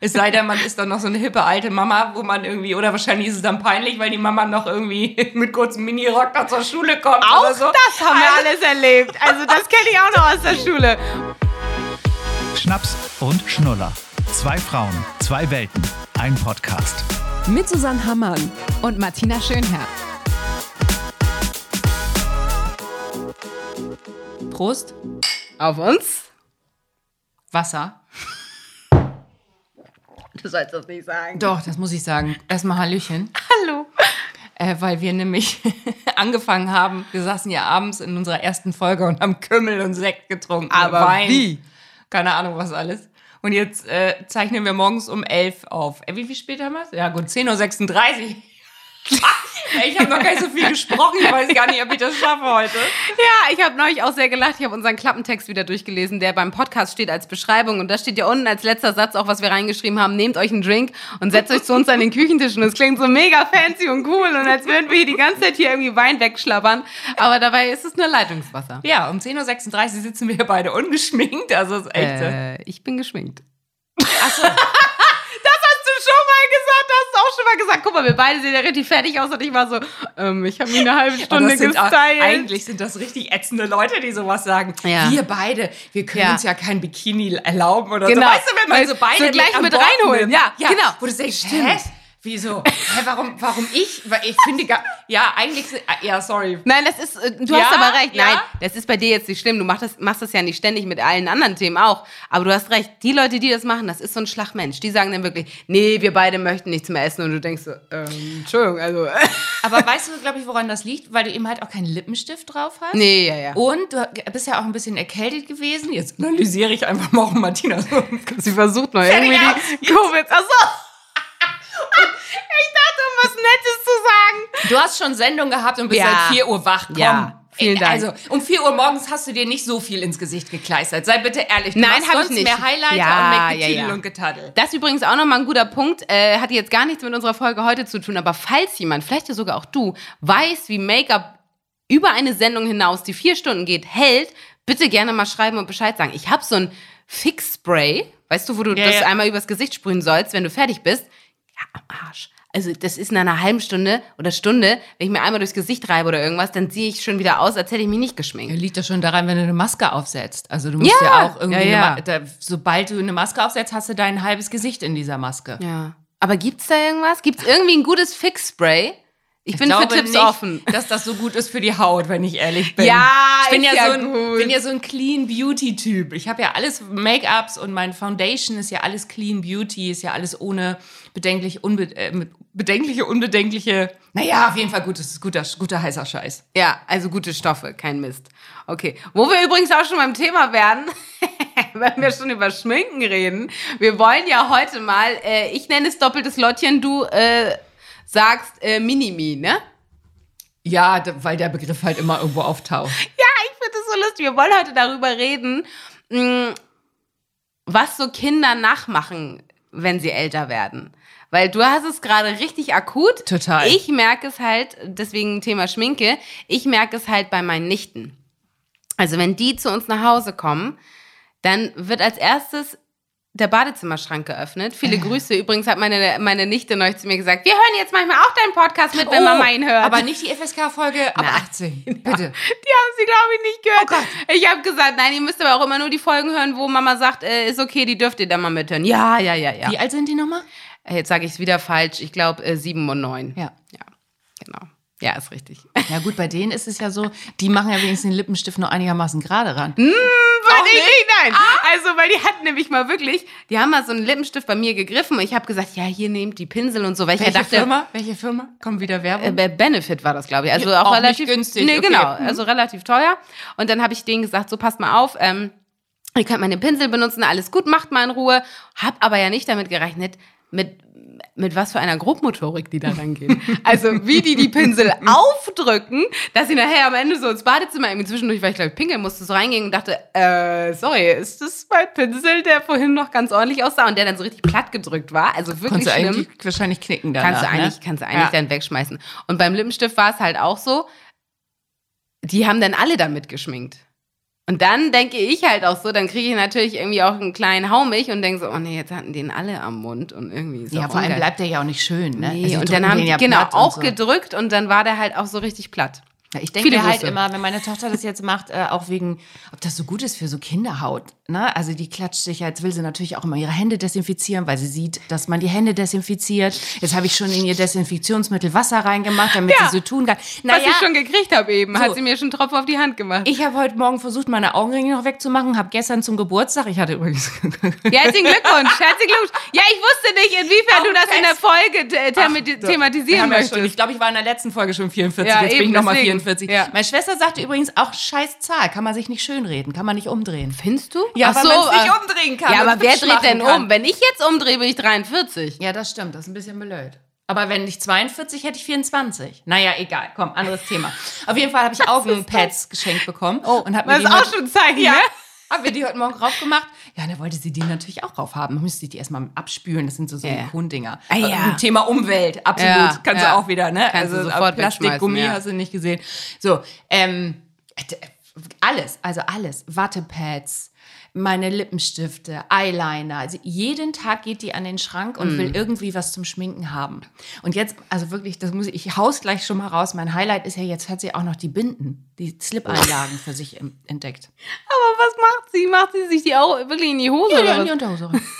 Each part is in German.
Es sei denn, man ist dann noch so eine hippe alte Mama, wo man irgendwie, oder wahrscheinlich ist es dann peinlich, weil die Mama noch irgendwie mit kurzem Minirock da zur Schule kommt Auch oder so. das haben wir alles erlebt. Also das kenne ich auch noch aus der Schule. Schnaps und Schnuller. Zwei Frauen, zwei Welten, ein Podcast. Mit Susanne Hammann. Und Martina Schönherr. Prost. Auf uns. Wasser. Du sollst das nicht sagen. Doch, das muss ich sagen. Erstmal Hallöchen. Hallo. Äh, weil wir nämlich angefangen haben, wir saßen ja abends in unserer ersten Folge und haben Kümmel und Sekt getrunken. Aber Wein. wie? Keine Ahnung, was alles. Und jetzt äh, zeichnen wir morgens um 11 auf. Äh, wie viel spät haben wir es? Ja gut, 10.36 Uhr. Ich habe noch gar nicht so viel gesprochen. Ich weiß gar nicht, ob ich das schaffe heute. Ja, ich habe neulich auch sehr gelacht. Ich habe unseren Klappentext wieder durchgelesen, der beim Podcast steht als Beschreibung. Und da steht ja unten als letzter Satz auch, was wir reingeschrieben haben. Nehmt euch einen Drink und setzt euch zu uns an den Küchentisch. Und es klingt so mega fancy und cool. Und als würden wir hier die ganze Zeit hier irgendwie Wein wegschlabbern. Aber dabei ist es nur Leitungswasser. Ja, um 10.36 Uhr sitzen wir beide ungeschminkt. Also es ist echt. Äh, ich bin geschminkt. Achso. Das hast du schon mal gesagt, hast du auch schon mal gesagt. Guck mal, wir beide sehen ja richtig fertig aus und ich war so, ähm, ich habe mich eine halbe Aber Stunde sind auch, gestylt. eigentlich sind das richtig ätzende Leute, die sowas sagen. Ja. Wir beide, wir können Ja. uns ja kein Bikini erlauben oder Genau. so. Weißt du, wenn man so beide so gleich mit Bord reinholen. Ja, ja, genau. Wo du denkst, Stimmt. hä? Wieso? Hä, warum, warum ich? Weil ich finde gar, ja, eigentlich, sind- ja, sorry. Nein, das ist, äh, du Ja, hast aber recht. ja. Nein, das ist bei dir jetzt nicht schlimm. Du machst das, machst das ja nicht ständig mit allen anderen Themen auch. Aber du hast recht. Die Leute, die das machen, das ist so ein Schlagmensch. Die sagen dann wirklich, nee, wir beide möchten nichts mehr essen. Und du denkst so, ähm, Entschuldigung, also. Aber weißt du, glaube ich, woran das liegt? Weil du eben halt auch keinen Lippenstift drauf hast. nee, ja, ja. Und du bist ja auch ein bisschen erkältet gewesen. Jetzt analysiere ich einfach mal auch Martina. so. Sie versucht noch Fertig irgendwie die Covid. Achso. Ich dachte, um was Nettes zu sagen. Du hast schon Sendung gehabt und bist Ja. seit 4 Uhr wach. Komm. Ja, vielen Dank. Also, um 4 Uhr morgens hast du dir nicht so viel ins Gesicht gekleistert. Sei bitte ehrlich. Du Nein, machst hab ich nicht. mehr Highlighter Ja, und ja, ja. und Getaddel. Das ist übrigens auch nochmal ein guter Punkt. Äh, hat jetzt gar nichts mit unserer Folge heute zu tun. Aber falls jemand, vielleicht ja sogar auch du, weiß, wie Make-up über eine Sendung hinaus, die vier Stunden geht, hält, bitte gerne mal schreiben und Bescheid sagen. Ich habe so ein Fix-Spray, weißt du, wo du Ja, das ja. einmal übers Gesicht sprühen sollst, wenn du fertig bist. Ja, am Arsch. Also das ist in einer halben Stunde oder Stunde, wenn ich mir einmal durchs Gesicht reibe oder irgendwas, dann sehe ich schon wieder aus, als hätte ich mich nicht geschminkt. Liegt das schon daran, wenn du eine Maske aufsetzt. Also du musst Ja, ja, auch irgendwie, ja, ja. Da, sobald du eine Maske aufsetzt, hast du dein halbes Gesicht in dieser Maske. Ja. Aber gibt's da irgendwas? Gibt's irgendwie ein gutes Fix-Spray? Ich, bin für glaube Tipps nicht, offen. dass das so gut ist für die Haut, wenn ich ehrlich bin. Ja, ich bin ja, ja so ein, gut. bin ja so ein Clean Beauty Typ. Ich habe ja alles Make-ups und mein Foundation ist ja alles Clean Beauty, ist ja alles ohne bedenklich, unbe äh, bedenkliche, unbedenkliche. Naja, auf jeden Fall gut, es ist guter, guter heißer Scheiß. Ja, also gute Stoffe, kein Mist. Okay, wo wir übrigens auch schon beim Thema werden, wenn wir schon über Schminken reden. Wir wollen ja heute mal, äh, ich nenne es doppeltes Lottchen, du äh, sagst äh, Minimi, ne? Ja, weil der Begriff halt immer irgendwo auftaucht. Ja, ich finde das so lustig. Wir wollen heute darüber reden, mh, was so Kinder nachmachen, wenn sie älter werden. Weil du hast es gerade richtig akut. Total. Ich merke es halt, deswegen Thema Schminke, ich merke es halt bei meinen Nichten. Also wenn die zu uns nach Hause kommen, dann wird als erstes der Badezimmerschrank geöffnet. Viele Grüße. Übrigens hat meine, meine Nichte neulich zu mir gesagt, wir hören jetzt manchmal auch deinen Podcast mit, wenn Mama ihn hört. Oh, Aber nicht die FSK-Folge ab Nein. 18. Bitte. Die haben sie, glaube ich, nicht gehört. Oh. Ich habe gesagt, nein, ihr müsst aber auch immer nur die Folgen hören, wo Mama sagt, äh, ist okay, die dürft ihr dann mal mithören. Ja, ja, ja, ja. Wie alt sind die nochmal? Äh, Jetzt sage ich es wieder falsch. Ich glaube, äh, sieben und neun. Ja. Ja, genau. Ja, ist richtig. Ja gut, bei denen ist es ja so, die machen ja wenigstens den Lippenstift nur einigermaßen gerade ran. Weil ich nein. Also, weil die hatten nämlich mal wirklich, die haben mal so einen Lippenstift bei mir gegriffen und ich habe gesagt, ja, hier nehmt die Pinsel und so, weil ich Welche ja dachte, Firma? Welche Firma? Kommt wieder Werbung? Äh, Benefit war das, glaube ich. Also auch, auch relativ günstig, Nee, okay. genau. Mhm. Also relativ teuer. Und dann habe ich denen gesagt, so passt mal auf, ähm, ihr könnt meine Pinsel benutzen, alles gut, macht mal in Ruhe. Hab aber ja nicht damit gerechnet, mit, mit was für einer Grobmotorik die da rangehen. also wie die die Pinsel aufdrücken, dass sie nachher am Ende so ins Badezimmer irgendwie zwischendurch, weil ich glaube, ich pinkeln musste, so reingehen und dachte, äh, sorry, ist das mein Pinsel, der vorhin noch ganz ordentlich aussah und der dann so richtig platt gedrückt war? Also wirklich Kannst du schlimm eigentlich wahrscheinlich knicken danach, kannst du eigentlich, ne? kannst du eigentlich Ja. dann wegschmeißen. Und beim Lippenstift war es halt auch so, die haben dann alle damit geschminkt. Und dann denke ich halt auch so, dann kriege ich natürlich irgendwie auch einen kleinen Haumich und denke so, oh nee, jetzt hatten den alle am Mund und irgendwie so. Ja, vor allem bleibt der ja auch nicht schön, ne? Nee, Also und dann haben die ja genau auch so. gedrückt und dann war der halt auch so richtig platt. Ja, ich denke mir halt immer, wenn meine Tochter das jetzt macht, äh, auch wegen, ob das so gut ist für so Kinderhaut. Ne? Also die klatscht sich ja, jetzt will sie natürlich auch immer ihre Hände desinfizieren, weil sie sieht, dass man die Hände desinfiziert. Jetzt habe ich schon in ihr Desinfektionsmittel Wasser reingemacht, damit Ja. sie so tun kann. Was Naja, ich schon gekriegt habe eben, So. hat sie mir schon Tropfen auf die Hand gemacht. ich habe heute Morgen versucht, meine Augenringe noch wegzumachen, habe gestern zum Geburtstag, ich hatte übrigens Ja, herzlichen Glückwunsch, herzlichen Glückwunsch. Ja, ich wusste nicht, inwiefern du das in der Folge äh, Wir thematisieren möchtest. ich glaube, ich war in der letzten Folge schon 44, Ja, jetzt bin eben, ich nochmal deswegen. 44. Ja. Meine Schwester sagte übrigens auch, scheiß Zahl, kann man sich nicht schönreden, kann man nicht umdrehen. Findest du? Ja, Ach weil so, man's nicht äh, umdrehen kann Ja, aber wer dreht denn kann. um? Wenn ich jetzt umdrehe, bin ich 43. Ja, das stimmt, das ist ein bisschen blöd. Aber wenn ich 42 hätte ich 24. Naja, egal, komm, anderes Thema. Auf jeden Fall habe ich Augenpads geschenkt bekommen und habe mir Das die auch schon ein Zeichen, ja, ne? haben wir die heute Morgen drauf gemacht. Ja, und da wollte sie die natürlich auch drauf haben. Dann müsste die erstmal abspülen. Das sind so Ja, ja. Silikondinger. Ah, ja. Also, Thema Umwelt, absolut. Ja, Kannst ja. du auch wieder, ne? Kannst also sofort Plastik, wegschmeißen, Gummi ja. hast du nicht gesehen. So, ähm, äh, alles, also alles. Wattepads, meine Lippenstifte, Eyeliner. Also jeden Tag geht die an den Schrank und Mm. will irgendwie was zum Schminken haben. Und jetzt, also wirklich, das muss ich, ich haus gleich schon mal raus. Mein Highlight ist ja, jetzt hat sie auch noch die Binden, die Slip-Einlagen für sich entdeckt. Aber was macht sie? Macht sie sich die auch wirklich in die Hose Ja, oder in die? Unterhose rein.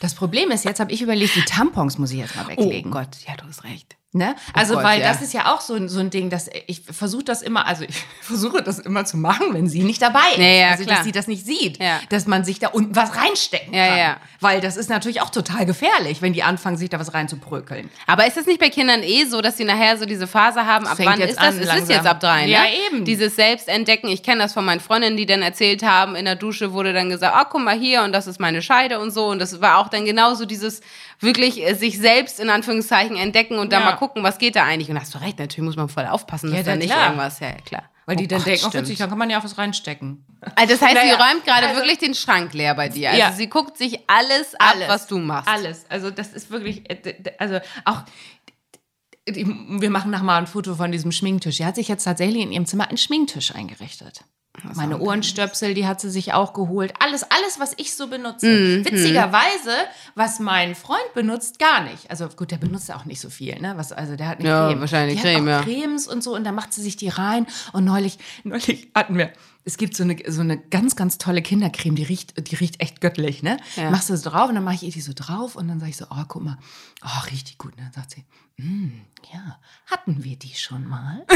Das Problem ist, jetzt habe ich überlegt, die Tampons muss ich jetzt mal Oh weglegen. Gott, ja, du hast recht. Ne? Also, Gott, weil ja. das ist ja auch so, ein- so ein Ding, dass ich versuche das immer, also ich versuche das immer zu machen, wenn sie nicht dabei ist. Ja, ja, also, klar. dass sie das nicht sieht, Ja. dass man sich da unten was reinstecken Ja, kann. ja. Weil das ist natürlich auch total gefährlich, wenn die anfangen, sich da was reinzubrökeln. Aber ist es nicht bei Kindern eh so, dass sie nachher so diese Phase haben? Ab Fängt wann ist das? an, es ist jetzt ab drei, ne? Ja, eben. Dieses Selbstentdecken. Ich kenne das von meinen Freundinnen, die dann erzählt haben, in der Dusche wurde dann gesagt, ah, guck mal hier und das ist meine Scheide und so. Und das war auch dann genauso dieses wirklich äh, sich selbst in Anführungszeichen entdecken und dann Ja. mal gucken, was geht da eigentlich. Und hast du recht, natürlich muss man voll aufpassen, dass Ja, da nicht klar. irgendwas, ja, ja, klar. Weil die Oh dann Gott, denken, oh, witzig, dann kann man ja auch was reinstecken. Also das heißt, sie Naja, räumt gerade also- wirklich den Schrank leer bei dir. Also Ja. sie guckt sich alles ab, Alles. was du machst. Alles. Also das ist wirklich, äh, also auch, wir machen nachher mal ein Foto von diesem Schminktisch. Sie hat sich jetzt tatsächlich in ihrem Zimmer einen Schminktisch eingerichtet. Meine Ohrenstöpsel, die hat sie sich auch geholt. Alles, alles, was ich so benutze. Mhm. Witzigerweise, was mein Freund benutzt, gar nicht. Also gut, der benutzt auch nicht so viel, ne? Was, also der hat eine Ja, Creme. wahrscheinlich die Creme, hat auch ja. Cremes und so und da macht sie sich die rein. Und neulich, neulich hatten wir, es gibt so eine, so eine ganz, ganz tolle Kindercreme, die riecht, die riecht echt göttlich, ne? Ja. Machst du so drauf und dann mache ich ihr die so drauf und dann sage ich so, oh, guck mal, oh, richtig gut. Und dann sagt sie, "Mm, ja, hatten wir die schon mal?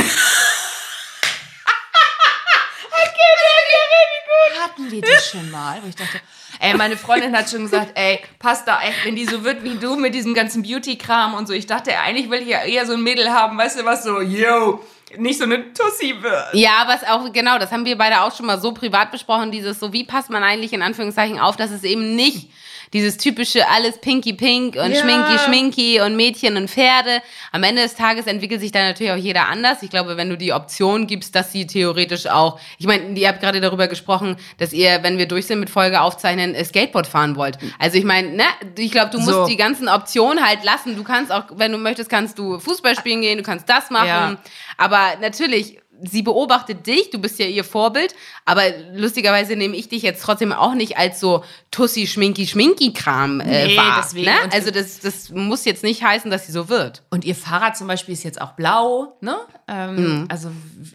Hatten wir die schon mal? Wo ich dachte, ey, meine Freundin hat schon gesagt, ey, passt da echt, wenn die so wird wie du mit diesem ganzen Beauty-Kram und so. Ich dachte, eigentlich will ich ja eher so ein Mädel haben, weißt du was, so, yo, nicht so eine Tussi wird. Ja, es auch, genau, das haben wir beide auch schon mal so privat besprochen, dieses so, wie passt man eigentlich in Anführungszeichen auf, dass es eben nicht dieses typische alles pinky pink und Ja. schminky schminky und Mädchen und Pferde. Am Ende des Tages entwickelt sich da natürlich auch jeder anders. Ich glaube, wenn du die Option gibst, dass sie theoretisch auch, ich meine, ihr habt gerade darüber gesprochen, dass ihr, wenn wir durch sind mit Folge aufzeichnen, äh, Skateboard fahren wollt. Also ich meine, ne, ich glaube, du musst So. die ganzen Optionen halt lassen. Du kannst auch, wenn du möchtest, kannst du Fußball spielen gehen, du kannst das machen. Ja. Aber natürlich, sie beobachtet dich, du bist ja ihr Vorbild, aber lustigerweise nehme ich dich jetzt trotzdem auch nicht als so Tussi, Schminki, Schminki-Kram äh, Nee, wahr. deswegen. Ne? Also das, das muss jetzt nicht heißen, dass sie so wird. Und ihr Fahrrad zum Beispiel ist jetzt auch blau, ne? Ähm, Mhm. Also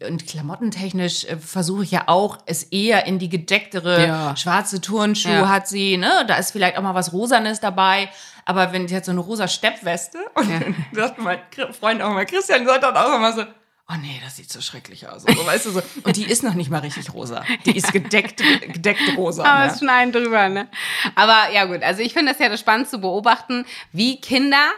und klamottentechnisch äh, versuche ich ja auch, es eher in die gedecktere Ja. schwarze Turnschuhe Ja. hat sie, ne? Da ist vielleicht auch mal was Rosanes dabei. Aber wenn sie hat so eine rosa Steppweste und dann sagt mein Freund auch mal, Christian sagt dann auch immer so, oh nee, das sieht so schrecklich aus. Und so, weißt du so. Und die ist noch nicht mal richtig rosa. Die ist gedeckt, gedeckt rosa. Aber ne? es schneiden drüber, ne? Aber ja gut, also ich finde das ja das spannend zu beobachten, wie Kinder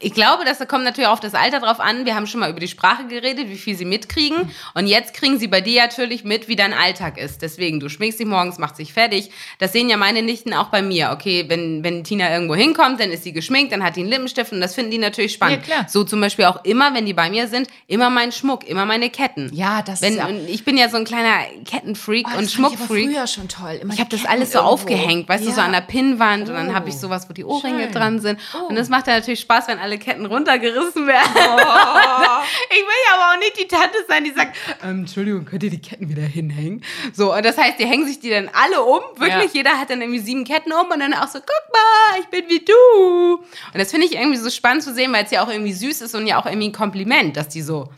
ich glaube, das kommt natürlich auf das Alter drauf an. Wir haben schon mal über die Sprache geredet, wie viel sie mitkriegen. Und jetzt kriegen sie bei dir natürlich mit, wie dein Alltag ist. Deswegen, du schminkst dich morgens, machst dich fertig. Das sehen ja meine Nichten auch bei mir. Okay, wenn, wenn Tina irgendwo hinkommt, dann ist sie geschminkt, dann hat die einen Lippenstift und das finden die natürlich spannend. Ja, klar. So zum Beispiel auch immer, wenn die bei mir sind, immer mein Schmuck, immer meine Ketten. Ja, das wenn, ist ja- Ich bin ja so ein kleiner Kettenfreak Oh, und das fand ich Schmuckfreak. früher schon toll. Immer Ich habe das alles so irgendwo. aufgehängt, weißt du, so Ja. an der Pinnwand und dann Oh, habe ich sowas, wo die Ohrringe schön. dran sind. Oh. Und das macht dann natürlich Spaß, Spaß, wenn alle Ketten runtergerissen werden. Oh. Ich will ja aber auch nicht die Tante sein, die sagt, ähm, Entschuldigung, könnt ihr die Ketten wieder hinhängen? So, und das heißt, die hängen sich die dann alle um. Wirklich, Ja. jeder hat dann irgendwie sieben Ketten um und dann auch so, guck mal, ich bin wie du. Und das finde ich irgendwie so spannend zu sehen, weil es ja auch irgendwie süß ist und ja auch irgendwie ein Kompliment, dass die so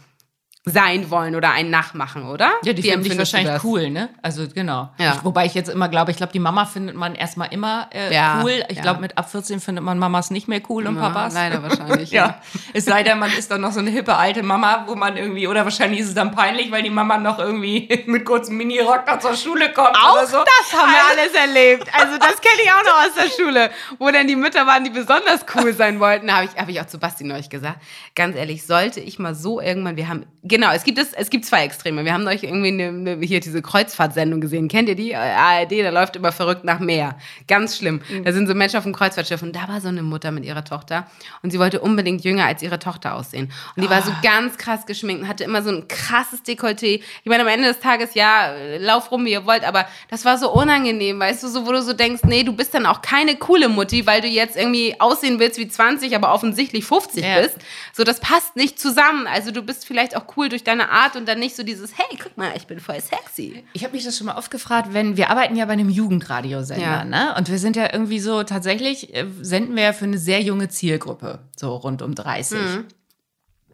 sein wollen oder einen nachmachen, oder? Ja, die Wie finde ich empfindest du wahrscheinlich cool, ne? Also genau. Ja. Ich, wobei ich jetzt immer glaube, ich glaube, die Mama findet man erstmal immer äh, Ja, cool. Ich ja. glaube, mit ab 14 findet man Mamas nicht mehr cool und Papas. leider wahrscheinlich, ja. ja. Es sei denn, man ist dann noch so eine hippe alte Mama, wo man irgendwie, oder wahrscheinlich ist es dann peinlich, weil die Mama noch irgendwie mit kurzem Minirock noch zur Schule kommt Auch oder so. das haben wir alles erlebt. Also das kenne ich auch noch aus der Schule, wo dann die Mütter waren, die besonders cool sein wollten. Habe ich, hab ich auch zu Basti neulich gesagt. Ganz ehrlich, sollte ich mal so irgendwann, wir haben, genau, es gibt, es, es gibt zwei Extreme. Wir haben neulich irgendwie eine, eine, hier diese Kreuzfahrtsendung gesehen. Kennt ihr die? Äh, ARD, da läuft immer verrückt nach Meer. Ganz schlimm. Da sind so Menschen auf dem Kreuzfahrtschiff und da war so eine Mutter mit ihrer Tochter und sie wollte unbedingt jünger als ihre Tochter aussehen. Und die war so ganz krass geschminkt und hatte immer so ein krasses Dekolleté. Ich meine, am Ende des Tages, ja, äh, lauf rum, wie ihr wollt, aber das war so unangenehm, weißt du, so, wo du so denkst, nee, du bist dann auch keine coole Mutti, weil du jetzt irgendwie aussehen willst wie 20, aber offensichtlich 50 Ja. bist. So, das passt nicht zusammen. Also du bist vielleicht auch cool durch deine Art und dann nicht so dieses, hey, guck mal, ich bin voll sexy. Ich habe mich das schon mal oft gefragt, wenn wir arbeiten ja bei einem Jugendradiosender, Ja. ne? Und wir sind ja irgendwie so tatsächlich äh, senden wir ja für eine sehr junge Zielgruppe, so rund um 30.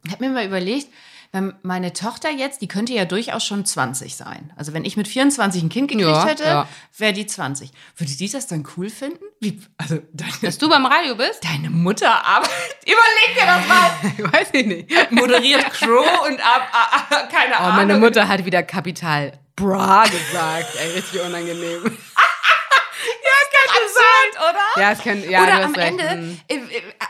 Ich habe mir mal überlegt, wenn meine Tochter jetzt, die könnte ja durchaus schon 20 sein. Also wenn ich mit 24 ein Kind gekriegt Ja, hätte, ja. wäre die 20. Würde die das dann cool finden? Wie, also deine, Dass du beim Radio bist? deine Mutter arbeitet, überleg dir das mal, Weiß ich nicht. moderiert Crow und ab, ah, ah, keine Oh, Ahnung. meine Mutter hat wieder Kapital Bra gesagt. Ey, richtig unangenehm. absurd, oder? Ja, es kann, ja, Oder am. Ende Hm. äh, äh,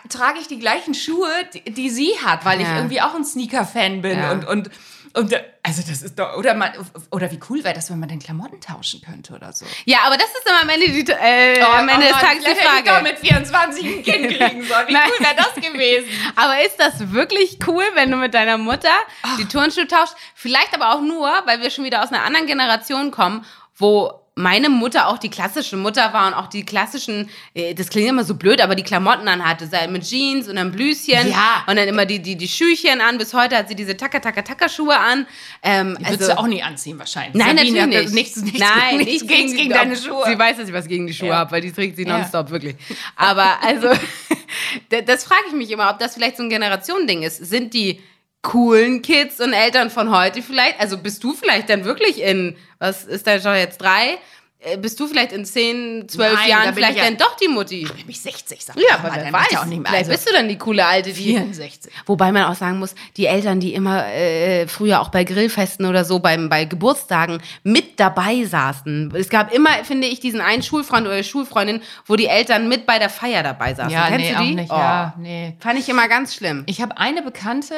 trage ich die gleichen Schuhe, die, die sie hat, weil ich Ja. irgendwie auch ein Sneaker-Fan bin Ja. und und und äh, also das ist doch oder man oder wie cool wäre das, wenn man den Klamotten tauschen könnte oder so. Ja, aber das ist dann am Ende, die, äh, am Ende des Mann, Tages die hätte ich Frage. mit 24 ein Kind kriegen sollen. Wie Nein. cool wäre das gewesen? Aber ist das wirklich cool, wenn du mit deiner Mutter die Turnschuhe tauschst? Vielleicht aber auch nur, weil wir schon wieder aus einer anderen Generation kommen, wo meine Mutter auch die klassische Mutter war und auch die klassischen, äh, das klingt immer so blöd, aber die Klamotten anhatte, sei mit Jeans und einem Blüschen Ja. und dann immer die, die, die Schüchchen an. Bis heute hat sie diese Taka-Taka-Taka-Schuhe an. Ähm, Die würdest du auch nie anziehen wahrscheinlich. Nein, Sabine natürlich nicht. Nichts, nichts, Nein, nichts nicht gegen, gegen deine Schuhe. Sie weiß, dass ich was gegen die Schuhe Ja. habe, weil die trägt sie Ja. nonstop, wirklich. Aber also, das frage ich mich immer, ob das vielleicht so ein Generationending ist. Sind die coolen Kids und Eltern von heute vielleicht, also bist du vielleicht dann wirklich in, was ist dein Job jetzt, drei? Äh, Bist du vielleicht in zehn, zwölf Nein, da Jahren vielleicht ich ja- dann doch die Mutti? Nämlich 60, sag Ja, mal, aber wer ich weiß, ja auch nicht mehr. vielleicht Also, bist du dann die coole Alte, die 64. Wobei man auch sagen muss, die Eltern, die immer äh, früher auch bei Grillfesten oder so, beim, bei Geburtstagen mit dabei saßen. Es gab immer, finde ich, diesen einen Schulfreund oder Schulfreundin, wo die Eltern mit bei der Feier dabei saßen. Ja, Kennst nee, du die? auch nicht. Oh, Ja, nee. Fand ich immer ganz schlimm. Ich habe eine Bekannte,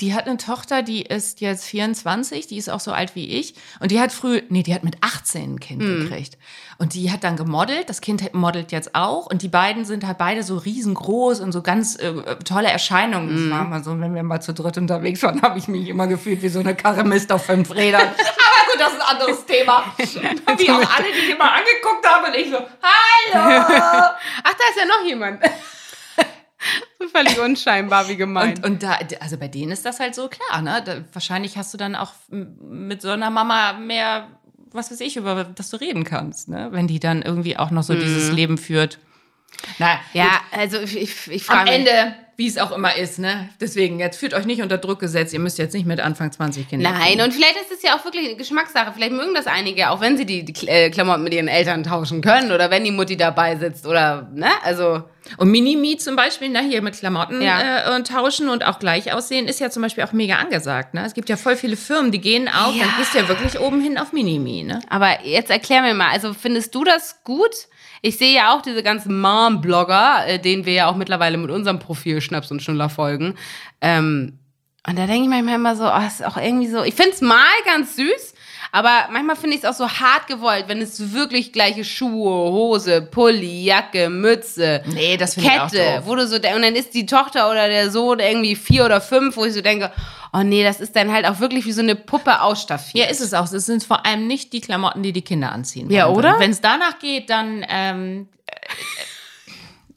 die hat eine Tochter, die ist jetzt 24, die ist auch so alt wie ich. Und die hat früh, nee, die hat mit 18 ein Kind Hm. gekriegt. Und die hat dann gemodelt, das Kind modelt jetzt auch. Und die beiden sind halt beide so riesengroß und so ganz äh, tolle Erscheinungen. Das war mal so, wenn wir mal zu dritt unterwegs waren, habe ich mich immer gefühlt wie so eine Karre Mist auf fünf Rädern. Aber gut, das ist ein anderes Thema. Wie auch alle, die mich immer angeguckt haben und ich so, hallo! Ach, da ist ja noch jemand. Völlig unscheinbar, wie gemeint. Und, und da, also bei denen ist das halt so klar, ne? Da, wahrscheinlich hast du dann auch mit so einer Mama mehr, was weiß ich, über das du reden kannst, ne? Wenn die dann irgendwie auch noch so dieses Leben führt. Na, ja, gut. also ich, ich, ich am frage mich. Ende, wie es auch immer ist, ne? Deswegen, jetzt fühlt euch nicht unter Druck gesetzt, ihr müsst jetzt nicht mit Anfang 20 Kinder. Nein, kriegen. und vielleicht ist es ja auch wirklich eine Geschmackssache. Vielleicht mögen das einige, auch wenn sie die, die äh, Klamotten mit ihren Eltern tauschen können oder wenn die Mutti dabei sitzt oder, ne? Also, Und Minimi zum Beispiel, ne, hier mit Klamotten Ja. äh, und tauschen und auch gleich aussehen, ist ja zum Beispiel auch mega angesagt. Ne? Es gibt ja voll viele Firmen, die gehen auch, Ja. dann gehst du ja wirklich oben hin auf Minimi. Ne? aber jetzt erklär mir mal, also findest du das gut? Ich sehe ja auch diese ganzen Mom-Blogger, äh, denen wir ja auch mittlerweile mit unserem Profil Schnaps und Schnuller folgen. Ähm, und da denke ich manchmal immer so, oh, ist auch irgendwie so, ich finde es mal ganz süß, aber manchmal finde ich es auch so hart gewollt, wenn es wirklich gleiche Schuhe, Hose, Pulli, Jacke, Mütze, Nee, das finde ich auch Kette, doof. wo du so, de- und dann ist die Tochter oder der Sohn irgendwie vier oder fünf, wo ich so denke, oh nee, das ist dann halt auch wirklich wie so eine Puppe ausstaffiert. Ja, ist es auch. Es sind vor allem nicht die Klamotten, die die Kinder anziehen. Ja, oder? Wenn es danach geht, dann ähm,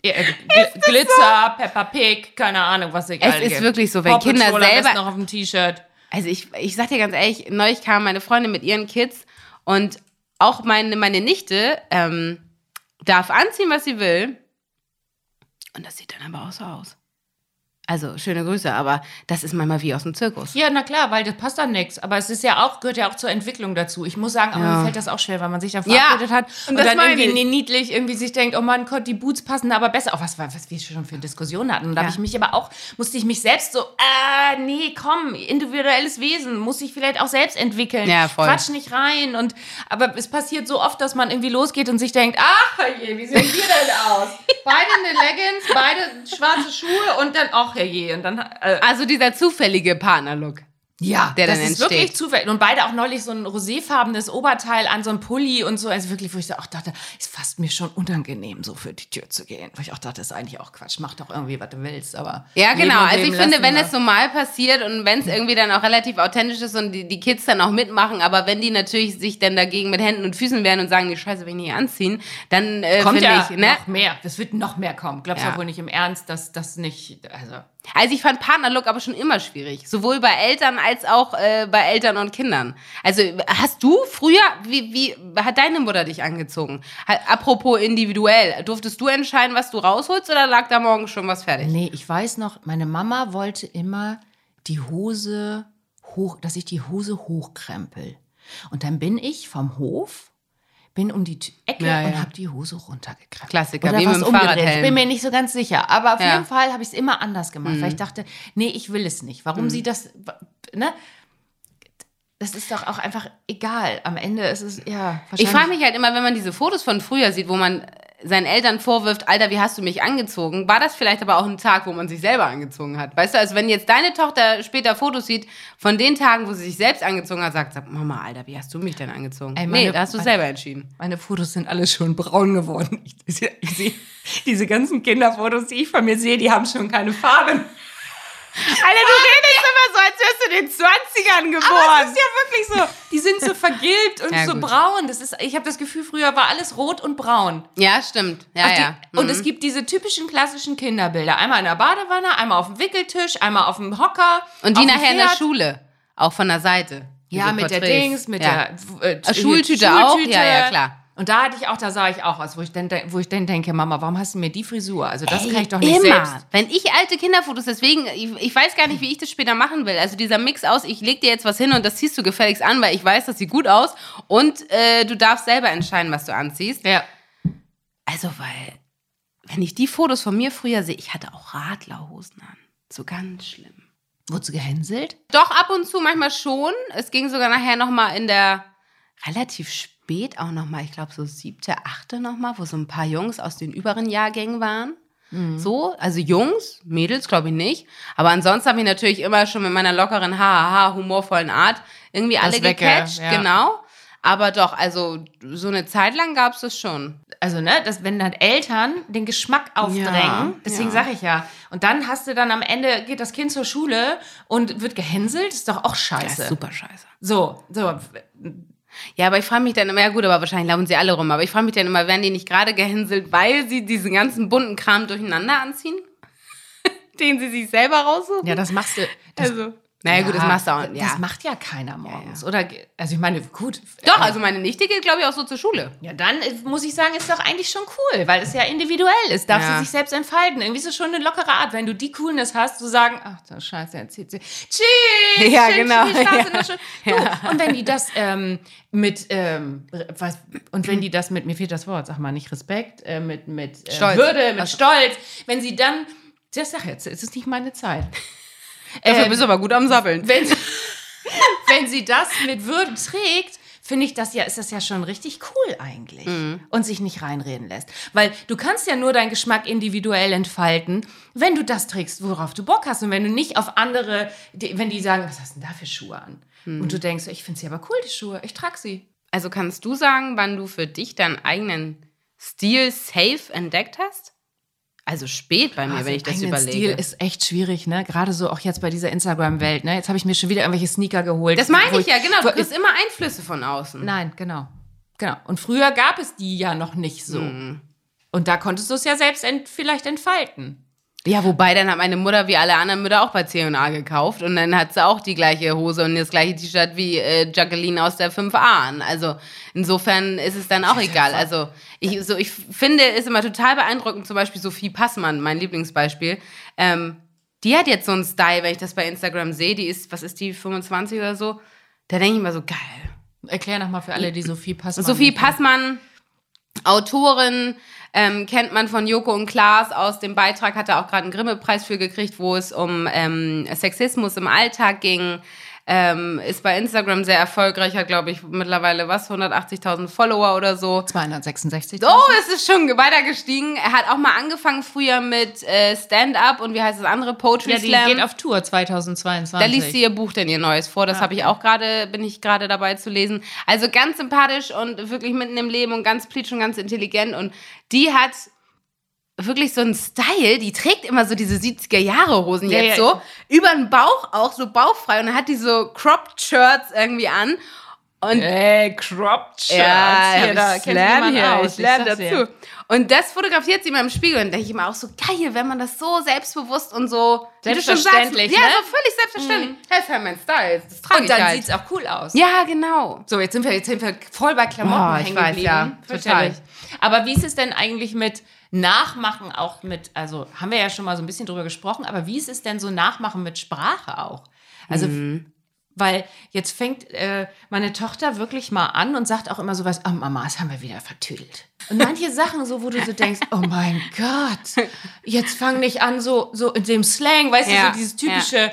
äh, Gl Glitzer, Peppa Pig, keine Ahnung, was ich Es ist gibt. wirklich so, wenn Paw Kinder selber- noch auf dem T-Shirt. Also ich, ich sag dir ganz ehrlich, neulich kam meine Freundin mit ihren Kids und auch meine, meine Nichte ähm, darf anziehen, was sie will. Und das sieht dann aber auch so aus. Also, schöne Grüße, aber das ist manchmal wie aus dem Zirkus. Ja, na klar, weil das passt dann nichts. Aber es ist ja auch, gehört ja auch zur Entwicklung dazu. Ich muss sagen, aber Ja. mir fällt das auch schwer, weil man sich da Ja, verabredet hat und und, dann irgendwie ich. niedlich irgendwie sich denkt, oh mein Gott, die Boots passen aber besser. Auch was, was wir schon für Diskussionen hatten. Und da Ja. habe ich mich aber auch, musste ich mich selbst so, äh, nee, komm, individuelles Wesen, muss ich vielleicht auch selbst entwickeln. Ja, voll. Quatsch nicht rein. Und, aber es passiert so oft, dass man irgendwie losgeht und sich denkt, ach je, wie sehen wir denn aus? Beide eine Leggings, beide schwarze Schuhe und dann, ach je, und dann, äh, Also dieser zufällige Partnerlook. Ja, der das dann ist entsteht. wirklich zufällig. Und beide auch neulich so ein roséfarbenes Oberteil an, so ein Pulli und so. Also wirklich, wo ich so auch dachte, ist fast mir schon unangenehm, so für die Tür zu gehen. Wo ich auch dachte, das ist eigentlich auch Quatsch. Mach doch irgendwie, was du willst. Aber Ja, genau. Also ich finde, wenn es so mal passiert und wenn es irgendwie dann auch relativ authentisch ist und die, die Kids dann auch mitmachen, aber wenn die natürlich sich dann dagegen mit Händen und Füßen wehren und sagen, die Scheiße will ich nicht anziehen, dann äh, Kommt finde ja ich, ne? noch mehr. Das wird noch mehr kommen. Glaubst du ja. wohl nicht im Ernst, dass das nicht, also. Also ich fand Partnerlook aber schon immer schwierig. Sowohl bei Eltern als auch äh, bei Eltern und Kindern. Also hast du früher, wie, wie hat deine Mutter dich angezogen? Ha- Apropos individuell, durftest du entscheiden, was du rausholst oder lag da morgen schon was fertig? Nee, ich weiß noch, meine Mama wollte immer die Hose hoch, dass ich die Hose hochkrempel. Und dann bin ich vom Hof, bin um die Ecke Ja, ja. und habe die Hose runtergekrempelt. Klassiker, Oder wie was mit dem umgedreht. Ich bin mir nicht so ganz sicher. Aber auf Ja. Mhm. jeden Fall habe ich es immer anders gemacht, weil ich dachte, nee, ich will es nicht. Warum sie das, ne? Das ist doch auch einfach egal. Am Ende ist es, ja, Ich frage mich halt immer, wenn man diese Fotos von früher sieht, wo man seinen Eltern vorwirft, Alter, wie hast du mich angezogen? War das vielleicht aber auch ein Tag, wo man sich selber angezogen hat? Weißt du, also wenn jetzt deine Tochter später Fotos sieht von den Tagen, wo sie sich selbst angezogen hat, sagt, sagt Mama, Alter, wie hast du mich denn angezogen? Ey, nee, meine- da hast du selber entschieden. Meine Fotos sind alle schon braun geworden. Ich, ich, ich sehe, diese ganzen Kinderfotos, die ich von mir sehe, die haben schon keine Farben. Alter, du redest immer so, als wärst du in den 20ern Aber es geboren. ist ja wirklich so. Die sind so vergilbt und Ja, so gut. braun. Das ist, ich habe das Gefühl, früher war alles rot und braun. Ja, stimmt. Ja, die, ja. Und Mhm. es gibt diese typischen klassischen Kinderbilder. Einmal in der Badewanne, einmal auf dem Wickeltisch, einmal auf dem Hocker. Und die nachher in der. Schule. Auch von der Seite. Ja, mit der Porträts. Dings, mit ja. der äh, Ah, Schultüte auch? Ja, ja, klar. Und da hatte ich auch, da sah ich auch aus, wo ich dann, wo ich dann denke, Mama, warum hast du mir die Frisur? Also das kann ich doch nicht Immer. selbst. Wenn ich alte Kinderfotos, deswegen, ich, ich weiß gar nicht, wie ich das später machen will. Also dieser Mix aus, ich leg dir jetzt was hin und das ziehst du gefälligst an, weil ich weiß, das sieht gut aus und äh, du darfst selber entscheiden, was du anziehst. Ja. Also, weil, wenn ich die Fotos von mir früher sehe, ich hatte auch Radlerhosen an. So ganz schlimm. Wurdest du gehänselt? Doch, ab und zu manchmal schon. Es ging sogar nachher nochmal in der relativ spät auch nochmal, ich glaube so siebte, achte nochmal, wo so ein paar Jungs aus den überen Jahrgängen waren. So, also Jungs, Mädels glaube ich nicht. Aber ansonsten habe ich natürlich immer schon mit meiner lockeren, haha, humorvollen Art irgendwie alle wegge- gecatcht, ja. genau. Aber doch, also so eine Zeit lang gab es das schon. Also, ne, dass, wenn dann Eltern den Geschmack aufdrängen, Ja, deswegen ja. sage ich ja. Und dann hast du dann am Ende, geht das Kind zur Schule und wird gehänselt, ist doch auch Das scheiße. ist super scheiße. So, so. Ja, aber ich frage mich dann immer, ja gut, aber wahrscheinlich laufen sie alle rum, aber ich frage mich dann immer, werden die nicht gerade gehänselt, weil sie diesen ganzen bunten Kram durcheinander anziehen? Den sie sich selber raussuchen? Ja, das machst du. Das, also. Naja, gut, das machst du auch. Ja. Das macht ja keiner morgens. Oder, ge- also ich meine, gut. Doch, äh, also meine Nichte geht, glaube ich, auch so zur Schule. Ja, dann muss ich sagen, ist doch eigentlich schon cool, weil es ja individuell ist. Darf Ja. sie sich selbst entfalten. Irgendwie ist es schon eine lockere Art, wenn du die Coolness hast, zu sagen, ach du Scheiße, jetzt zieht sie. Tschüss! Ja, schön genau, ja. Schule. Du, Und wenn die das ähm, mit, ähm, was, und wenn die das mit, mir fehlt das Wort, sag mal, nicht Respekt, äh, mit, mit äh, Stolz. Würde, mit Also- Stolz, wenn sie dann, das sag jetzt, es ist nicht meine Zeit. Dafür Äh, bist du aber gut am Sappeln. wenn, wenn sie das mit Würde trägt, finde ich das ja, ist das ja schon richtig cool eigentlich. Und sich nicht reinreden lässt. Weil du kannst ja nur deinen Geschmack individuell entfalten, wenn du das trägst, worauf du Bock hast. Und wenn du nicht auf andere, die, wenn die sagen, was hast du denn da für Schuhe an? Und du denkst, ich finde sie aber cool, die Schuhe, ich trage sie. Also kannst du sagen, wann du für dich deinen eigenen Stil safe entdeckt hast? Also spät bei mir, Also wenn ich das überlege. Stil ist echt schwierig, ne? Gerade so auch jetzt bei dieser Instagram-Welt, ne? Jetzt habe ich mir schon wieder irgendwelche Sneaker geholt. das meine ich ja, genau. Du kriegst immer Einflüsse von außen. Nein, genau. Genau. Und früher gab es die ja noch nicht so. Und da konntest du es ja selbst ent vielleicht entfalten. Ja, wobei dann hat meine Mutter wie alle anderen Mütter auch bei C&A gekauft und dann hat sie auch die gleiche Hose und das gleiche T-Shirt wie äh, Jacqueline aus der 5a an. Also insofern ist es dann auch egal. Also ich, so, ich finde es immer total beeindruckend, zum Beispiel Sophie Passmann, mein Lieblingsbeispiel. Ähm, die hat jetzt so einen Style, wenn ich das bei Instagram sehe, die ist, was ist die, 25 oder so? Da denke ich mir so, geil. Erklär nochmal für alle, die Sophie Passmann. Sophie. Passmann, Autorin, ähm, kennt man von Joko und Klaas aus dem Beitrag, hat er auch gerade einen Grimme-Preis für gekriegt, wo es um ähm, Sexismus im Alltag ging. Ähm, ist bei Instagram sehr erfolgreich, hat glaube ich mittlerweile was, 180.000 Follower oder so. 266. Oh, es ist schon weiter gestiegen. Er hat auch mal angefangen früher mit äh, Stand-up und wie heißt das andere? Poetry Ja, die Slam. geht auf Tour 2022. Da liest sie ihr Buch denn ihr neues vor. Das habe ich auch gerade, bin ich gerade dabei zu lesen. Also ganz sympathisch und wirklich mitten im Leben und ganz plitsch und ganz intelligent. Und die hat wirklich so einen Style, die trägt immer so diese 70er Jahre Hosen Ja, jetzt ja. so. Über den Bauch auch, so bauchfrei. Und dann hat die so Cropped Shirts irgendwie an. Und Ey, Cropped Shirts. ja, hier, da ich lerne hier, aus. ich lerne dazu. dir. Und das fotografiert sie immer im Spiegel und denke ich immer auch so geil, wenn man das so selbstbewusst und so schon sagst, Selbstverständlich, Ja, ne? so völlig selbstverständlich. Das ist halt mein Style. Das trage Und dann halt. sieht's auch cool aus. Ja, genau. So, jetzt sind wir, jetzt sind wir voll bei Klamotten ich hängen weiß, geblieben. ja, total. Aber wie ist es denn eigentlich mit Nachmachen auch mit, also haben wir ja schon mal so ein bisschen drüber gesprochen, aber wie ist es denn so Nachmachen mit Sprache auch? Also, Mhm. weil jetzt fängt äh, meine Tochter wirklich mal an und sagt auch immer sowas, oh Mama, das haben wir wieder vertüdelt. Und manche Sachen so, wo du so denkst, oh mein Gott, jetzt fang nicht an so, so in dem Slang, weißt du, Ja, so dieses typische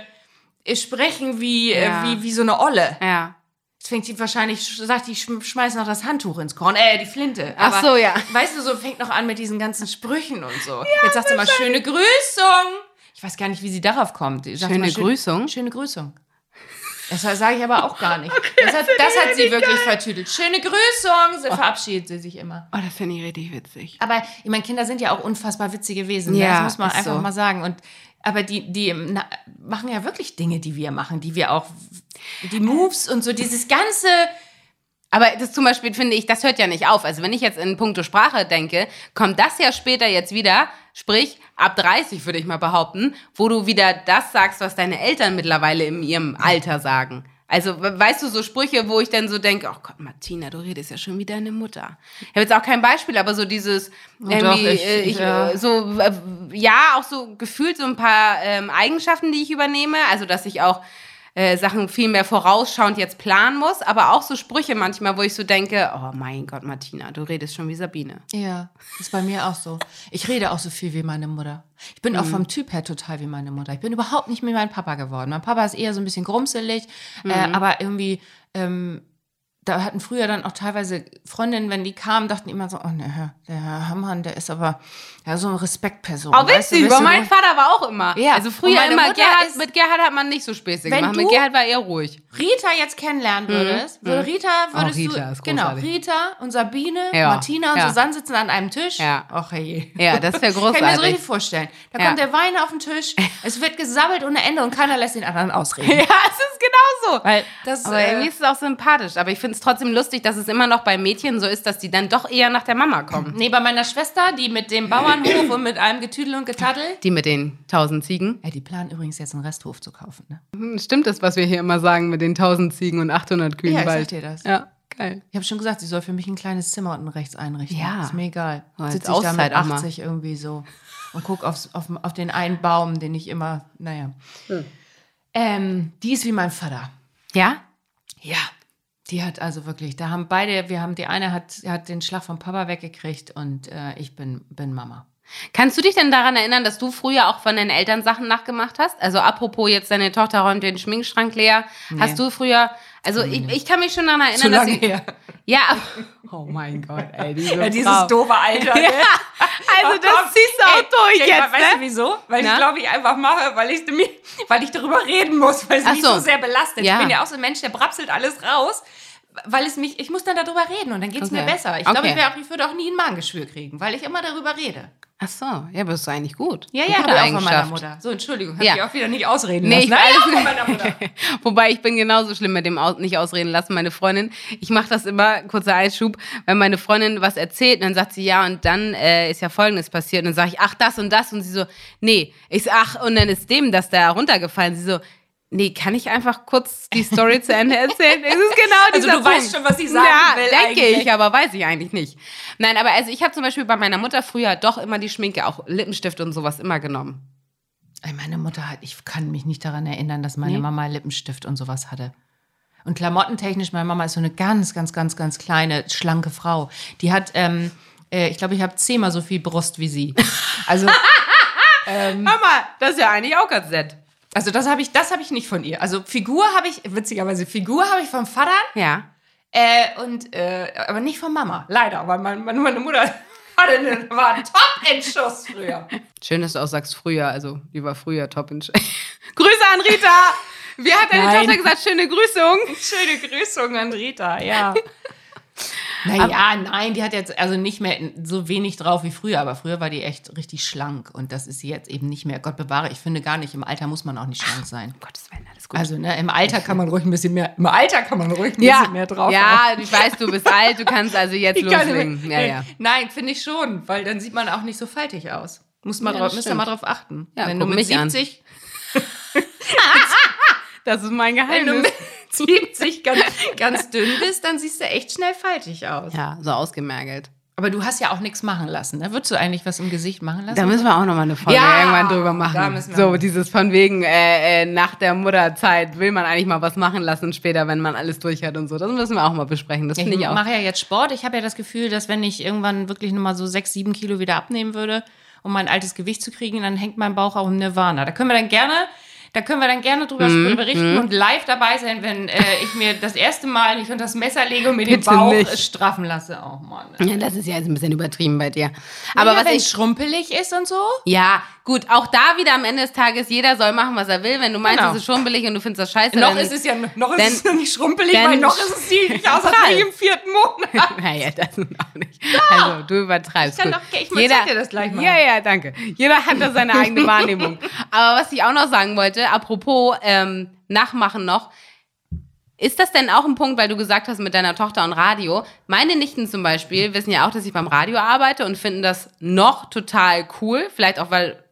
äh, Sprechen wie, Ja. äh, wie, wie so eine Olle. Ja. Jetzt fängt sie wahrscheinlich, sagt die, schm- schmeiß noch das Handtuch ins Korn, äh, die Flinte. Ach so, ja. Weißt du, so fängt noch an mit diesen ganzen Sprüchen und so. Jetzt sagt sie mal, schöne Grüßung. Ich weiß gar nicht, wie sie darauf kommt. Sagt Schöne schön- Grüßung? Schöne Grüßung. Das sage ich aber auch gar nicht. das hat, das hat sie wirklich vertüdelt. Schöne Grüßung. Sie verabschiedet sie sich immer. Oh, das finde ich richtig witzig. Aber ich meine, Kinder sind ja auch unfassbar witzige Wesen. ne? Ja, das muss man einfach so. mal sagen. Und aber die, die machen ja wirklich Dinge, die wir machen, die wir auch, die Moves und so, dieses ganze. Aber das zum Beispiel finde ich, das hört ja nicht auf. Also wenn ich jetzt in puncto Sprache denke, kommt das ja später jetzt wieder, sprich ab 30 würde ich mal behaupten, wo du wieder das sagst, was deine Eltern mittlerweile in ihrem Alter sagen. Also we- weißt du, so Sprüche, wo ich dann so denke, oh Gott, Martina, du redest ja schon wie deine Mutter. Ich habe jetzt auch kein Beispiel, aber so dieses, irgendwie, doch, ich- äh, ich, ja. äh, so, äh, ja, auch so gefühlt so ein paar ähm, Eigenschaften, die ich übernehme. Also, dass ich auch äh, Sachen viel mehr vorausschauend jetzt planen muss, aber auch so Sprüche manchmal, wo ich so denke, oh mein Gott, Martina, du redest schon wie Sabine. Ja, ist bei mir auch so. Ich rede auch so viel wie meine Mutter. Ich bin auch Mhm. vom Typ her total wie meine Mutter. Ich bin überhaupt nicht wie mein Papa geworden. Mein Papa ist eher so ein bisschen grumselig, Mhm. äh, aber irgendwie, ähm, da hatten früher dann auch teilweise Freundinnen, wenn die kamen, dachten die immer so, oh ne, der Herr Hammann, der ist aber ja, so eine Respektperson. Oh, weißt du, witzig, weißt du, mein Vater war auch immer. Ja, Also früher immer, Mutter Gerhard, ist- mit Gerhard hat man nicht so Späße gemacht. Mit Gerhard war eher ruhig. Rita jetzt kennenlernen würdest, würde Rita, würdest Mhm. Rita du, genau, großartig. Rita und Sabine, Ja, Martina und ja. Susanne sitzen an einem Tisch. Ja. Och, hey. Ja, das wäre Kann ich mir so großartig. richtig vorstellen. Da Ja. kommt der Wein auf den Tisch, es wird gesabbelt ohne Ende und keiner lässt den anderen ausreden. Ja, es ist genau so. Weil das, Aber äh, irgendwie ist es auch sympathisch. Aber ich finde es trotzdem lustig, dass es immer noch bei Mädchen so ist, dass die dann doch eher nach der Mama kommen. nee, bei meiner Schwester, die mit dem Bauernhof und mit allem Getüdel und Getaddel. Die mit den tausend Ziegen. Ja, die planen übrigens jetzt einen Resthof zu kaufen. Ne? Hm, Stimmt das, was wir hier immer sagen mit den tausend Ziegen und 800 Kühen Ja, ich sag bald? dir das. Ja, geil. Ich habe schon gesagt, sie soll für mich ein kleines Zimmer unten rechts einrichten. Ja. Ist mir egal. Oh, Sitze ich da mit Auszeit auch mal. 80 irgendwie so und guck aufs, auf, auf den einen Baum, den ich immer, naja. Hm. Ähm, die ist wie mein Vater. Ja? Ja. Die hat also wirklich, da haben beide, wir haben, die eine hat, hat den Schlag vom Papa weggekriegt und äh, ich bin, bin Mama. Kannst du dich denn daran erinnern, dass du früher auch von deinen Eltern Sachen nachgemacht hast? Also apropos jetzt deine Tochter räumt den Schminkschrank leer. Hast du früher, also ich, ich kann mich schon daran erinnern, dass ich, ja, oh mein Gott, ey, diese Frau. doofe Alter. Ja, also das ziehst du auch durch Ja, jetzt, weißt du ne? wieso? Weil Na? ich glaube, ich einfach mache, weil ich, mir- weil ich darüber reden muss, weil es Ach mich so. so sehr belastet. Ja. Ich bin ja auch so ein Mensch, der brapselt alles raus, weil es mich, ich muss dann darüber reden und dann geht es mir Okay. besser. Ich glaube, Okay. ich, wär auch, ich würde auch nie ein Magengeschwür kriegen, weil ich immer darüber rede. Ach so, ja, aber ist eigentlich gut. Ja, ja, habe ich auch von meiner. Mutter. So, Entschuldigung, habe Ja. ich auch wieder nicht ausreden Nee, lassen. ich Nein, auch von meiner Mutter. Wobei ich bin genauso schlimm mit dem Aus nicht ausreden lassen. Meine Freundin, ich mache das immer, kurzer Einschub, wenn meine Freundin was erzählt, und dann sagt sie ja und dann äh, ist ja Folgendes passiert. Und dann sage ich, ach, das und das. Und sie so, nee. Ich so, ach, und dann ist dem das da runtergefallen. Sie so, nee, kann ich einfach kurz die Story zu Ende erzählen? Es ist genau Also dieser du Punkt. weißt schon, was sie sagen ja, will denke eigentlich. ich, aber weiß ich eigentlich nicht. Nein, aber also ich habe zum Beispiel bei meiner Mutter früher doch immer die Schminke, auch Lippenstift und sowas immer genommen. Ey, Meine Mutter hat, ich kann mich nicht daran erinnern, dass meine Nee? Mama Lippenstift und sowas hatte. Und klamottentechnisch, meine Mama ist so eine ganz, ganz, ganz, ganz kleine, schlanke Frau. Die hat, ähm, äh, ich glaube, ich habe zehnmal so viel Brust wie sie. Also, Mama, das ist ja eigentlich auch ganz nett. Also das habe ich, das habe ich nicht von ihr. Also Figur habe ich, witzigerweise, Figur habe ich vom Vater, Ja. äh, und, äh, aber nicht von Mama. Leider, weil mein, meine, meine Mutter hatte eine, war ein Top-Entschuss früher. Schön, dass du auch sagst früher, also die war früher top in Sch Grüße an Rita! Wie hat deine Nein. Tochter gesagt? Schöne Grüßung. Schöne Grüßung an Rita, ja. Naja, nein, die hat jetzt also nicht mehr so wenig drauf wie früher, aber früher war die echt richtig schlank und das ist sie jetzt eben nicht mehr. Gott bewahre, ich finde gar nicht, im Alter muss man auch nicht schlank sein. Um Gottes Willen, alles gut. Also ne, im Alter kann man ruhig ein bisschen mehr, im Alter kann man ruhig ein ja, bisschen mehr drauf ja, ich weiß, du bist alt, du kannst also jetzt kann loslegen. nicht- Ja, ja. Nein, finde ich schon, weil dann sieht man auch nicht so faltig aus. Muss man Ja, drauf, müsst ihr mal drauf achten. Ja, wenn du mit mich an. 70, Das ist mein wenn du Geheimnis. mit 70 ganz, ganz dünn bist, dann siehst du echt schnell faltig aus. Ja, so ausgemergelt. Aber du hast ja auch nichts machen lassen. Da würdest du eigentlich was im Gesicht machen lassen? Da müssen wir auch nochmal eine Folge Ja, irgendwann drüber da machen. müssen wir So, dieses von wegen, äh, äh, nach der Mutterzeit will man eigentlich mal was machen lassen später, wenn man alles durch hat und so. Das müssen wir auch mal besprechen. Das Ja, finde ich ich auch. mache ja jetzt Sport. Ich habe ja das Gefühl, dass wenn ich irgendwann wirklich nur mal so sechs, sieben Kilo wieder abnehmen würde, um mein altes Gewicht zu kriegen, dann hängt mein Bauch auch im Nirvana. Da können wir dann gerne, da können wir dann gerne drüber Mhm, berichten und live dabei sein, wenn äh, ich mir das erste Mal nicht unter das Messer lege und mir den Bitte Bauch nicht. straffen lasse. Oh Mann. Ja, das ist ja jetzt ein bisschen übertrieben bei dir. Aber Aber was ich schrumpelig ist und so, Ja, gut, auch da wieder am Ende des Tages, jeder soll machen, was er will. Wenn du meinst, Genau. es ist schon billig und du findest das scheiße, noch dann ist es ja noch ist dann- es noch nicht schrumpelig, dann weil noch ist es nicht ich im vierten Monat. Naja, das ist auch nicht. Also, du übertreibst. Ich kann doch- ich zeig dir das gleich mal. Ja, ja, danke. Jeder hat da seine eigene Wahrnehmung. Aber was ich auch noch sagen wollte, apropos ähm, Nachmachen noch, ist das denn auch ein Punkt, weil du gesagt hast mit deiner Tochter und Radio? Meine Nichten zum Beispiel wissen ja auch, dass ich beim Radio arbeite und finden das noch total cool. Vielleicht auch, weil,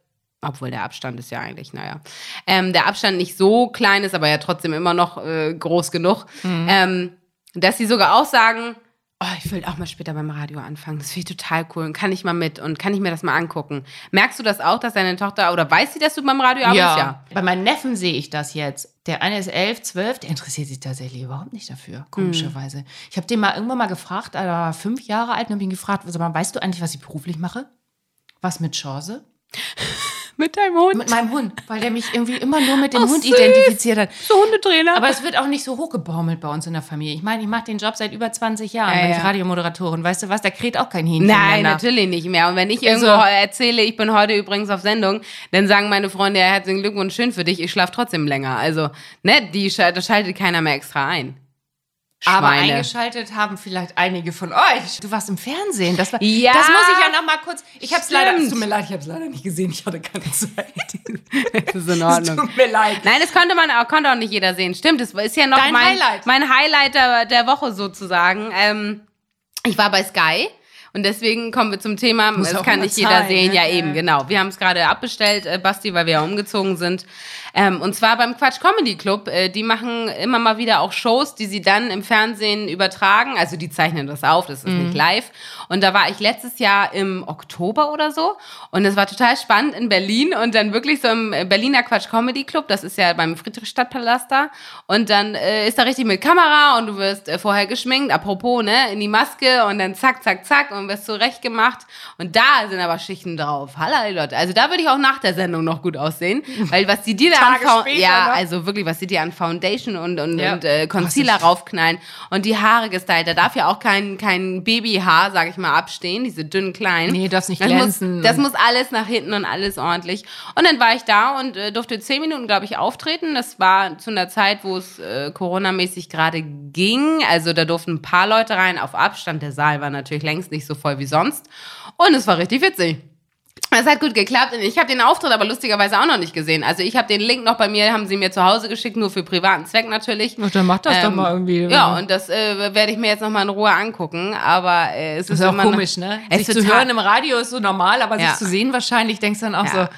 obwohl der Abstand ist ja eigentlich, naja, ähm, der Abstand nicht so klein ist, aber ja trotzdem immer noch äh, groß genug, ähm, dass sie sogar auch sagen, oh, ich will auch mal später beim Radio anfangen. Das finde ich total cool und kann ich mal mit und kann ich mir das mal angucken. Merkst du das auch, dass deine Tochter, oder weiß sie, dass du beim Radio arbeitest? Ja. Bei meinen Neffen sehe ich das jetzt. Der eine ist elf, zwölf, der interessiert sich tatsächlich überhaupt nicht dafür, komischerweise. Ich habe den mal irgendwann mal gefragt, er war fünf Jahre alt und habe ihn gefragt, sag mal, weißt du eigentlich, was ich beruflich mache? Was mit Chance? Mit deinem Hund. Mit meinem Hund, weil der mich irgendwie immer nur mit dem Ach, Hund süß. identifiziert hat. so Hundetrainer. Aber es wird auch nicht so hochgebaumelt bei uns in der Familie. Ich meine, ich mache den Job seit über 20 Jahren, Ja, ich ja. Radiomoderatorin. Weißt du was, da kräht auch kein Hähnchen Nein, mehr nach. natürlich nicht mehr. Und wenn ich Also- irgendwo erzähle, ich bin heute übrigens auf Sendung, dann sagen meine Freunde, ja, herzlichen Glückwunsch, schön für dich, ich schlafe trotzdem länger. Also, ne, die, da schaltet keiner mehr extra ein. Aber eingeschaltet haben vielleicht einige von euch. Du warst im Fernsehen. Das, war, Ja. das muss ich ja noch mal kurz. Ich habe es leider. Es tut mir leid, ich habe es leider nicht gesehen. Ich hatte keine Zeit. Das ist in Es Ordnung. tut mir leid. Nein, das konnte man auch, konnte auch nicht jeder sehen. Stimmt, das ist ja noch Dein mein Highlight. mein Highlight der, der Woche sozusagen. Ähm, ich war bei Sky und deswegen kommen wir zum Thema, Muss es kann nicht jeder sehen. ne? Ja, Ja. eben, genau. Wir haben es gerade abbestellt, äh, Basti, weil wir ja umgezogen sind. Ähm, und zwar beim Quatsch Comedy Club. Äh, die machen immer mal wieder auch Shows, die sie dann im Fernsehen übertragen. Also die zeichnen das auf, das ist Mhm. nicht live. Und da war ich letztes Jahr im Oktober oder so. Und es war total spannend in Berlin und dann wirklich so im äh, Berliner Quatsch Comedy Club. Das ist ja beim Friedrichstadtpalast da. Und dann äh, ist da richtig mit Kamera und du wirst äh, vorher geschminkt. Apropos, ne, in die Maske und dann zack, zack, zack und wirst zurecht gemacht. Und da sind aber Schichten drauf. Hallo Leute. Also da würde ich auch nach der Sendung noch gut aussehen. Weil was die dir da an später, ja, ne? also wirklich, was die dir an Foundation und, und, Ja. und äh, Concealer raufknallen und die Haare gestylt. Da darf ja auch kein, kein Babyhaar, sag ich mal, abstehen, diese dünnen kleinen. Nee, darf's nicht das glänzen. Muss, das muss alles nach hinten und alles ordentlich. Und dann war ich da und äh, durfte zehn Minuten, glaube ich, auftreten. Das war zu einer Zeit, wo es äh, Corona-mäßig gerade ging. Also da durften ein paar Leute rein auf Abstand. Der Saal war natürlich längst nicht so voll wie sonst. Und es war richtig witzig. Es hat gut geklappt. und Ich habe den Auftritt aber lustigerweise auch noch nicht gesehen. Also ich habe den Link noch bei mir, haben sie mir zu Hause geschickt, nur für privaten Zweck natürlich. Ach, dann mach das doch Ähm, mal irgendwie. Ja, und das äh, werde ich mir jetzt noch mal in Ruhe angucken. Aber äh, es Das ist ist auch komisch, ne? Es Sich ist zu hören im Radio ist so normal, aber Ja. sich zu sehen wahrscheinlich denkst du dann auch Ja. so,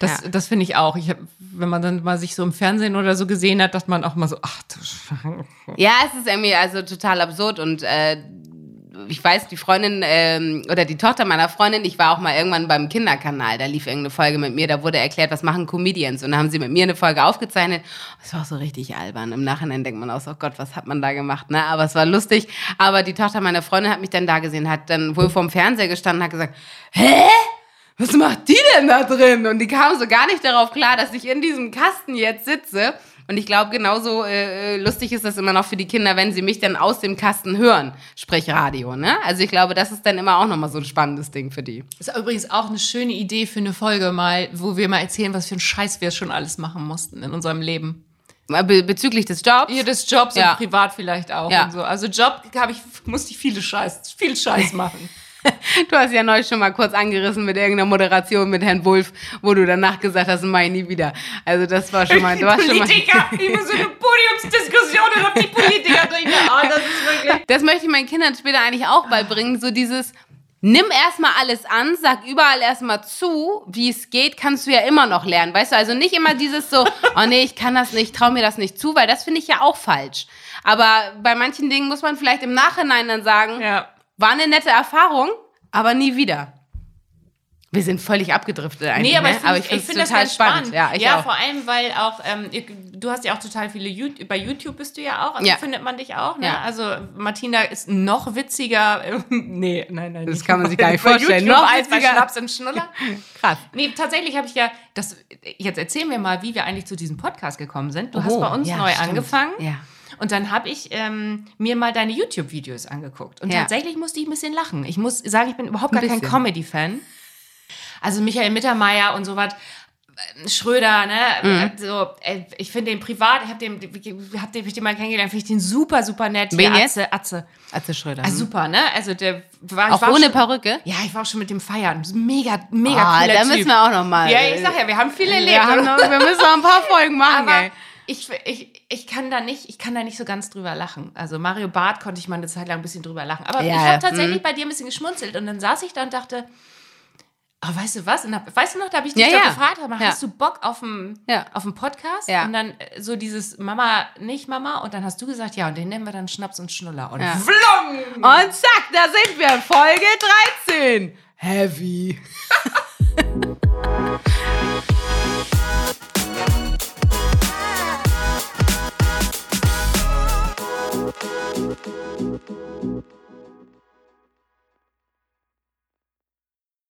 das, Ja. das finde ich auch. Ich hab, wenn man dann mal sich so im Fernsehen oder so gesehen hat, dass man auch mal so, ach du Sch- Ja, es ist irgendwie also total absurd und äh, ich weiß, die Freundin ähm, oder die Tochter meiner Freundin, ich war auch mal irgendwann beim Kinderkanal, da lief irgendeine Folge mit mir, da wurde erklärt, was machen Comedians und da haben sie mit mir eine Folge aufgezeichnet. Es war auch so richtig albern. Im Nachhinein denkt man auch so, oh Gott, was hat man da gemacht, ne? Aber es war lustig. Aber die Tochter meiner Freundin hat mich dann da gesehen, hat dann wohl vorm Fernseher gestanden und hat gesagt, hä? was macht die denn da drin? Und die kam so gar nicht darauf klar, dass ich in diesem Kasten jetzt sitze. Und ich glaube, genauso äh, lustig ist das immer noch für die Kinder, wenn sie mich dann aus dem Kasten hören, sprich Radio. Ne? Also ich glaube, das ist dann immer auch nochmal so ein spannendes Ding für die. Ist übrigens auch eine schöne Idee für eine Folge mal, wo wir mal erzählen, was für einen Scheiß wir schon alles machen mussten in unserem Leben. Be bezüglich des Jobs. Hier des Jobs Ja. und privat vielleicht auch Ja. so. Also Job habe ich, musste ich viele Scheiß, viel Scheiß machen. Du hast ja neulich schon mal kurz angerissen mit irgendeiner Moderation mit Herrn Wulff, wo du danach gesagt hast, mach ich nie wieder. Also das war schon mal, du hast schon mal. Politiker, ich muss so eine Podiumsdiskussion und die Politiker denken. Ah, das ist wirklich. Das möchte ich meinen Kindern später eigentlich auch beibringen, so dieses Nimm erstmal alles an, sag überall erstmal zu, wie es geht, kannst du ja immer noch lernen, weißt du? Also nicht immer dieses so, oh nee, ich kann das nicht, trau mir das nicht zu, weil das finde ich ja auch falsch. Aber bei manchen Dingen muss man vielleicht im Nachhinein dann sagen, Ja. War eine nette Erfahrung, aber nie wieder. Wir sind völlig abgedriftet eigentlich. Nee, aber ne? ich finde ich find's find das total ganz spannend. Ja, ja vor allem, weil auch, ähm, du hast ja auch total viele, YouTube, bei YouTube bist du ja auch, also Ja. findet man dich auch, ne? Ja. Also Martina ist noch witziger, nee, nein, nein. Das kann man sich gar nicht vorstellen. YouTube Noch als bei witziger. Schnaps und Schnuller. Krass. Nee, tatsächlich habe ich ja, das, jetzt erzählen wir mal, wie wir eigentlich zu diesem Podcast gekommen sind. Du hast Oh, bei uns neu stimmt. angefangen. Ja. Und dann habe ich ähm, mir mal deine YouTube-Videos angeguckt. Und Ja. tatsächlich musste ich ein bisschen lachen. Ich muss sagen, ich bin überhaupt gar kein. Comedy-Fan. Also Michael Mittermeier und sowas. äh, Schröder, ne? Mhm. So, äh, ich finde den privat, ich habe den, hab den, hab den mal kennengelernt, finde ich den super, super nett. Wen? Atze, Atze. Atze Schröder. Also super, ne? Also der war auch war ohne schon, Perücke? Ja, ich war auch schon mit dem feiern. Mega, mega Ah, cooler da typ. müssen wir auch noch mal. Ja, ich sag ja, wir haben viel erlebt. wir, haben noch, wir müssen noch ein paar Folgen machen, Aber ey. Ich, ich, ich kann da nicht, ich kann da nicht so ganz drüber lachen. Also Mario Barth konnte ich mal eine Zeit lang ein bisschen drüber lachen. Aber Ja, ich habe tatsächlich bei dir ein bisschen geschmunzelt und dann saß ich da und dachte, oh, weißt du was? Und hab, weißt du noch, da habe ich dich Ja, doch ja. gefragt, Ja. hast du Bock auf einen, Ja. auf Podcast? Ja. Und dann äh, so dieses Mama, nicht Mama. Und dann hast du gesagt, ja, und den nennen wir dann Schnaps und Schnuller. Und Ja. Und zack, da sind wir. Folge 13. Heavy.